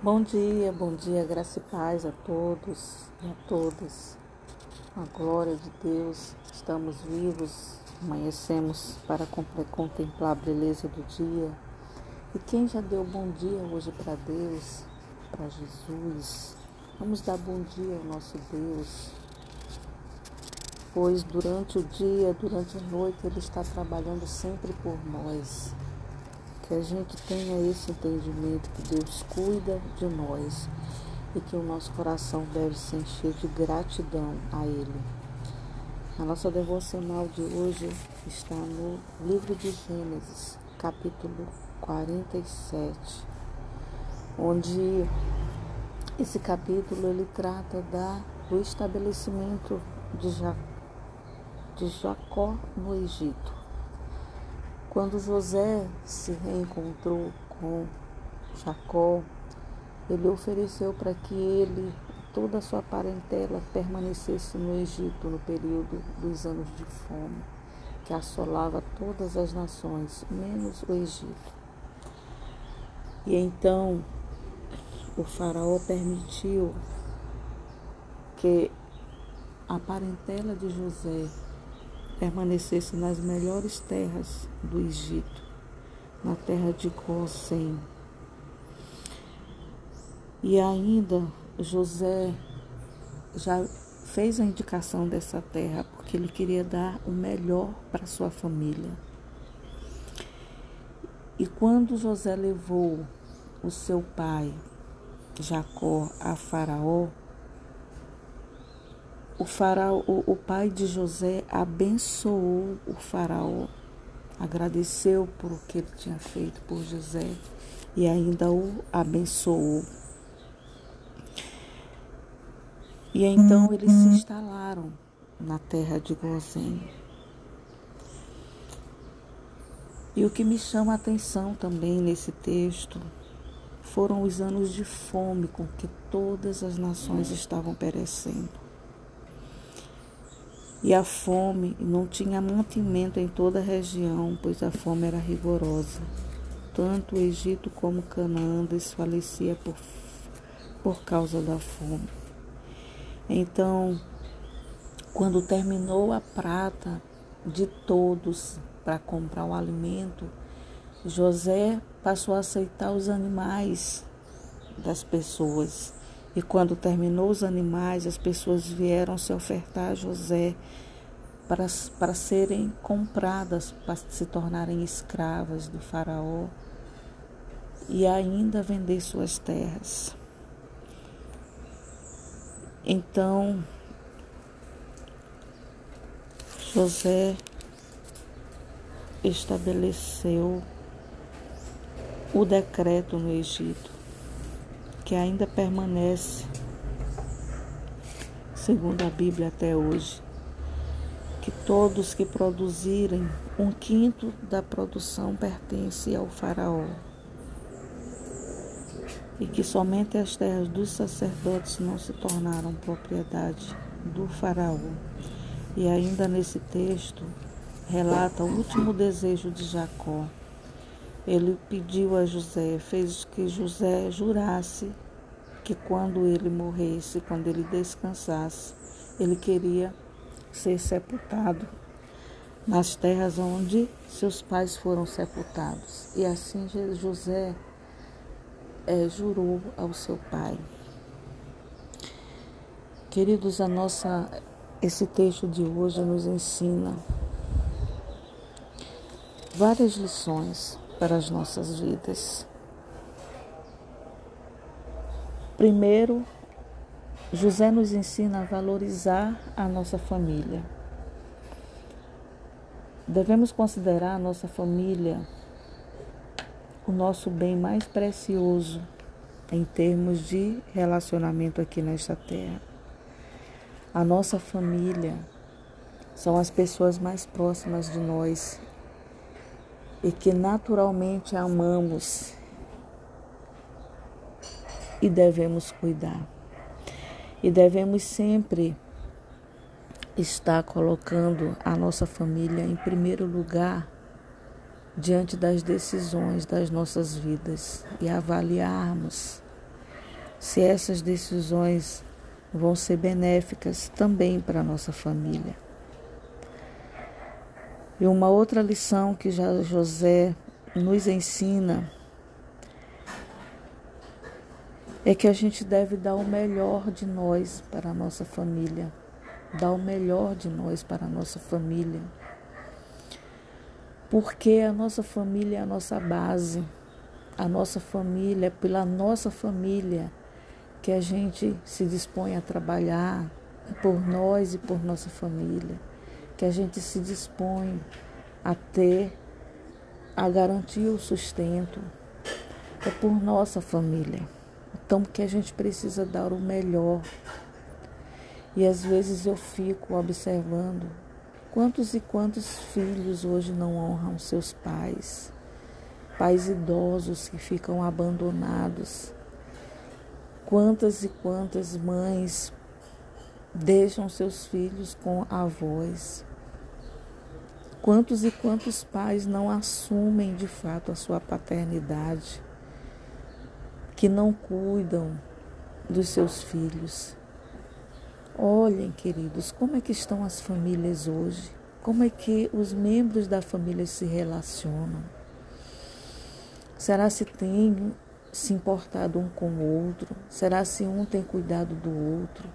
Bom dia, bom dia, graça e paz a todos e a todas. A glória de Deus, estamos vivos, amanhecemos para contemplar a beleza do dia. E quem já deu bom dia hoje para Deus, para Jesus, vamos dar bom dia ao nosso Deus, pois durante o dia, durante a noite, Ele está trabalhando sempre por nós que a gente tenha esse entendimento que Deus cuida de nós e que o nosso coração deve se encher de gratidão a Ele. A nossa devocional de hoje está no livro de Gênesis, capítulo 47, onde esse capítulo ele trata da, do estabelecimento de, ja, de Jacó no Egito. Quando José se reencontrou com Jacó, ele ofereceu para que ele toda a sua parentela permanecesse no Egito no período dos anos de fome, que assolava todas as nações, menos o Egito. E então o faraó permitiu que a parentela de José permanecesse nas melhores terras do Egito, na terra de Gósen. E ainda José já fez a indicação dessa terra porque ele queria dar o melhor para sua família. E quando José levou o seu pai, Jacó, a Faraó, o faraó, o, pai de José abençoou o faraó, agradeceu por o que ele tinha feito por José e ainda o abençoou. E então eles se instalaram na terra de Gozém. E o que me chama a atenção também nesse texto foram os anos de fome com que todas as nações estavam perecendo. E a fome não tinha mantimento em toda a região, pois a fome era rigorosa. Tanto o Egito como Canaã desfalecia por, por causa da fome. Então, quando terminou a prata de todos para comprar o alimento, José passou a aceitar os animais das pessoas e quando terminou os animais, as pessoas vieram se ofertar a José para, para serem compradas, para se tornarem escravas do Faraó e ainda vender suas terras. Então, José estabeleceu o decreto no Egito que ainda permanece, segundo a Bíblia até hoje, que todos que produzirem um quinto da produção pertence ao faraó. E que somente as terras dos sacerdotes não se tornaram propriedade do faraó. E ainda nesse texto relata o último desejo de Jacó, ele pediu a José, fez que José jurasse que quando ele morresse, quando ele descansasse, ele queria ser sepultado nas terras onde seus pais foram sepultados. E assim José é, jurou ao seu pai. Queridos, a nossa, esse texto de hoje nos ensina várias lições para as nossas vidas. Primeiro, José nos ensina a valorizar a nossa família. Devemos considerar a nossa família o nosso bem mais precioso em termos de relacionamento aqui nesta terra. A nossa família são as pessoas mais próximas de nós e que naturalmente amamos e devemos cuidar. E devemos sempre estar colocando a nossa família em primeiro lugar diante das decisões das nossas vidas e avaliarmos se essas decisões vão ser benéficas também para a nossa família. E uma outra lição que José nos ensina é que a gente deve dar o melhor de nós para a nossa família, dar o melhor de nós para a nossa família. Porque a nossa família é a nossa base, a nossa família, é pela nossa família que a gente se dispõe a trabalhar por nós e por nossa família, que a gente se dispõe a ter, a garantir o sustento, é por nossa família. Então, que a gente precisa dar o melhor. E às vezes eu fico observando quantos e quantos filhos hoje não honram seus pais, pais idosos que ficam abandonados Quantas e quantas mães deixam seus filhos com avós? Quantos e quantos pais não assumem de fato a sua paternidade, que não cuidam dos seus filhos? Olhem, queridos, como é que estão as famílias hoje? Como é que os membros da família se relacionam? Será se tem se importado um com o outro? Será se um tem cuidado do outro?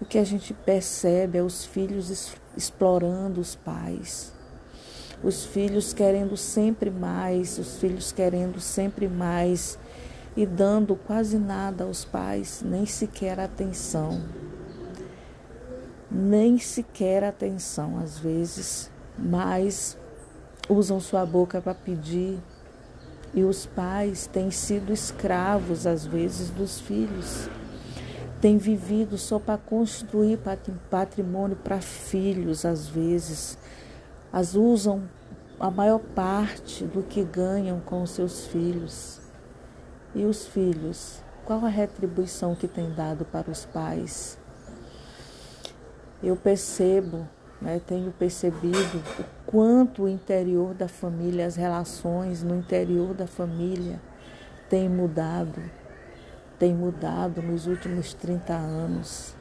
O que a gente percebe é os filhos explorando os pais, os filhos querendo sempre mais, os filhos querendo sempre mais e dando quase nada aos pais, nem sequer atenção. Nem sequer atenção, às vezes, mas usam sua boca para pedir e os pais têm sido escravos, às vezes, dos filhos. Têm vivido só para construir patrimônio para filhos, às vezes. As usam a maior parte do que ganham com os seus filhos. E os filhos, qual a retribuição que tem dado para os pais? Eu percebo né, tenho percebido o quanto o interior da família, as relações no interior da família têm mudado, têm mudado nos últimos 30 anos.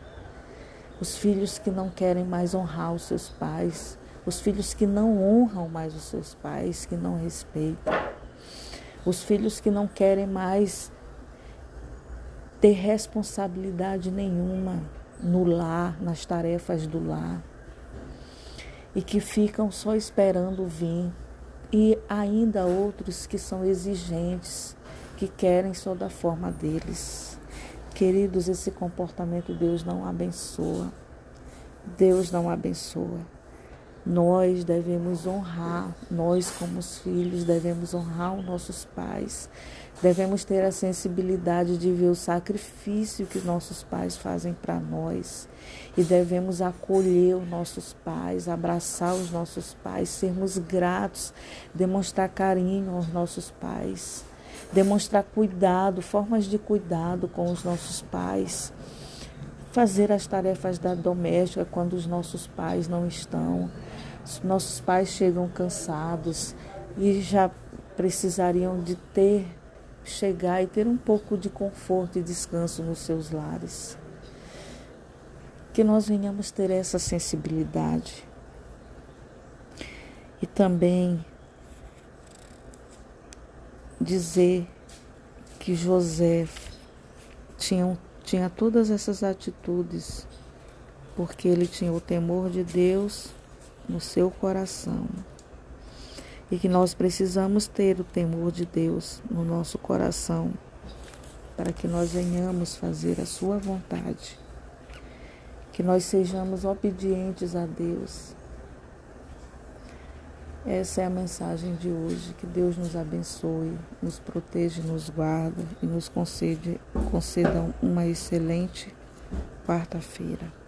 Os filhos que não querem mais honrar os seus pais, os filhos que não honram mais os seus pais, que não respeitam, os filhos que não querem mais ter responsabilidade nenhuma no lar, nas tarefas do lar e que ficam só esperando vir, e ainda outros que são exigentes, que querem só da forma deles. Queridos, esse comportamento Deus não abençoa. Deus não abençoa. Nós devemos honrar, nós como os filhos devemos honrar os nossos pais. Devemos ter a sensibilidade de ver o sacrifício que nossos pais fazem para nós. E devemos acolher os nossos pais, abraçar os nossos pais, sermos gratos, demonstrar carinho aos nossos pais, demonstrar cuidado, formas de cuidado com os nossos pais, fazer as tarefas da doméstica quando os nossos pais não estão. Nossos pais chegam cansados e já precisariam de ter chegar e ter um pouco de conforto e descanso nos seus lares. Que nós venhamos ter essa sensibilidade. E também dizer que José tinha, tinha todas essas atitudes porque ele tinha o temor de Deus no seu coração e que nós precisamos ter o temor de Deus no nosso coração para que nós venhamos fazer a Sua vontade, que nós sejamos obedientes a Deus. Essa é a mensagem de hoje. Que Deus nos abençoe, nos proteja, nos guarda e nos concede, conceda uma excelente quarta-feira.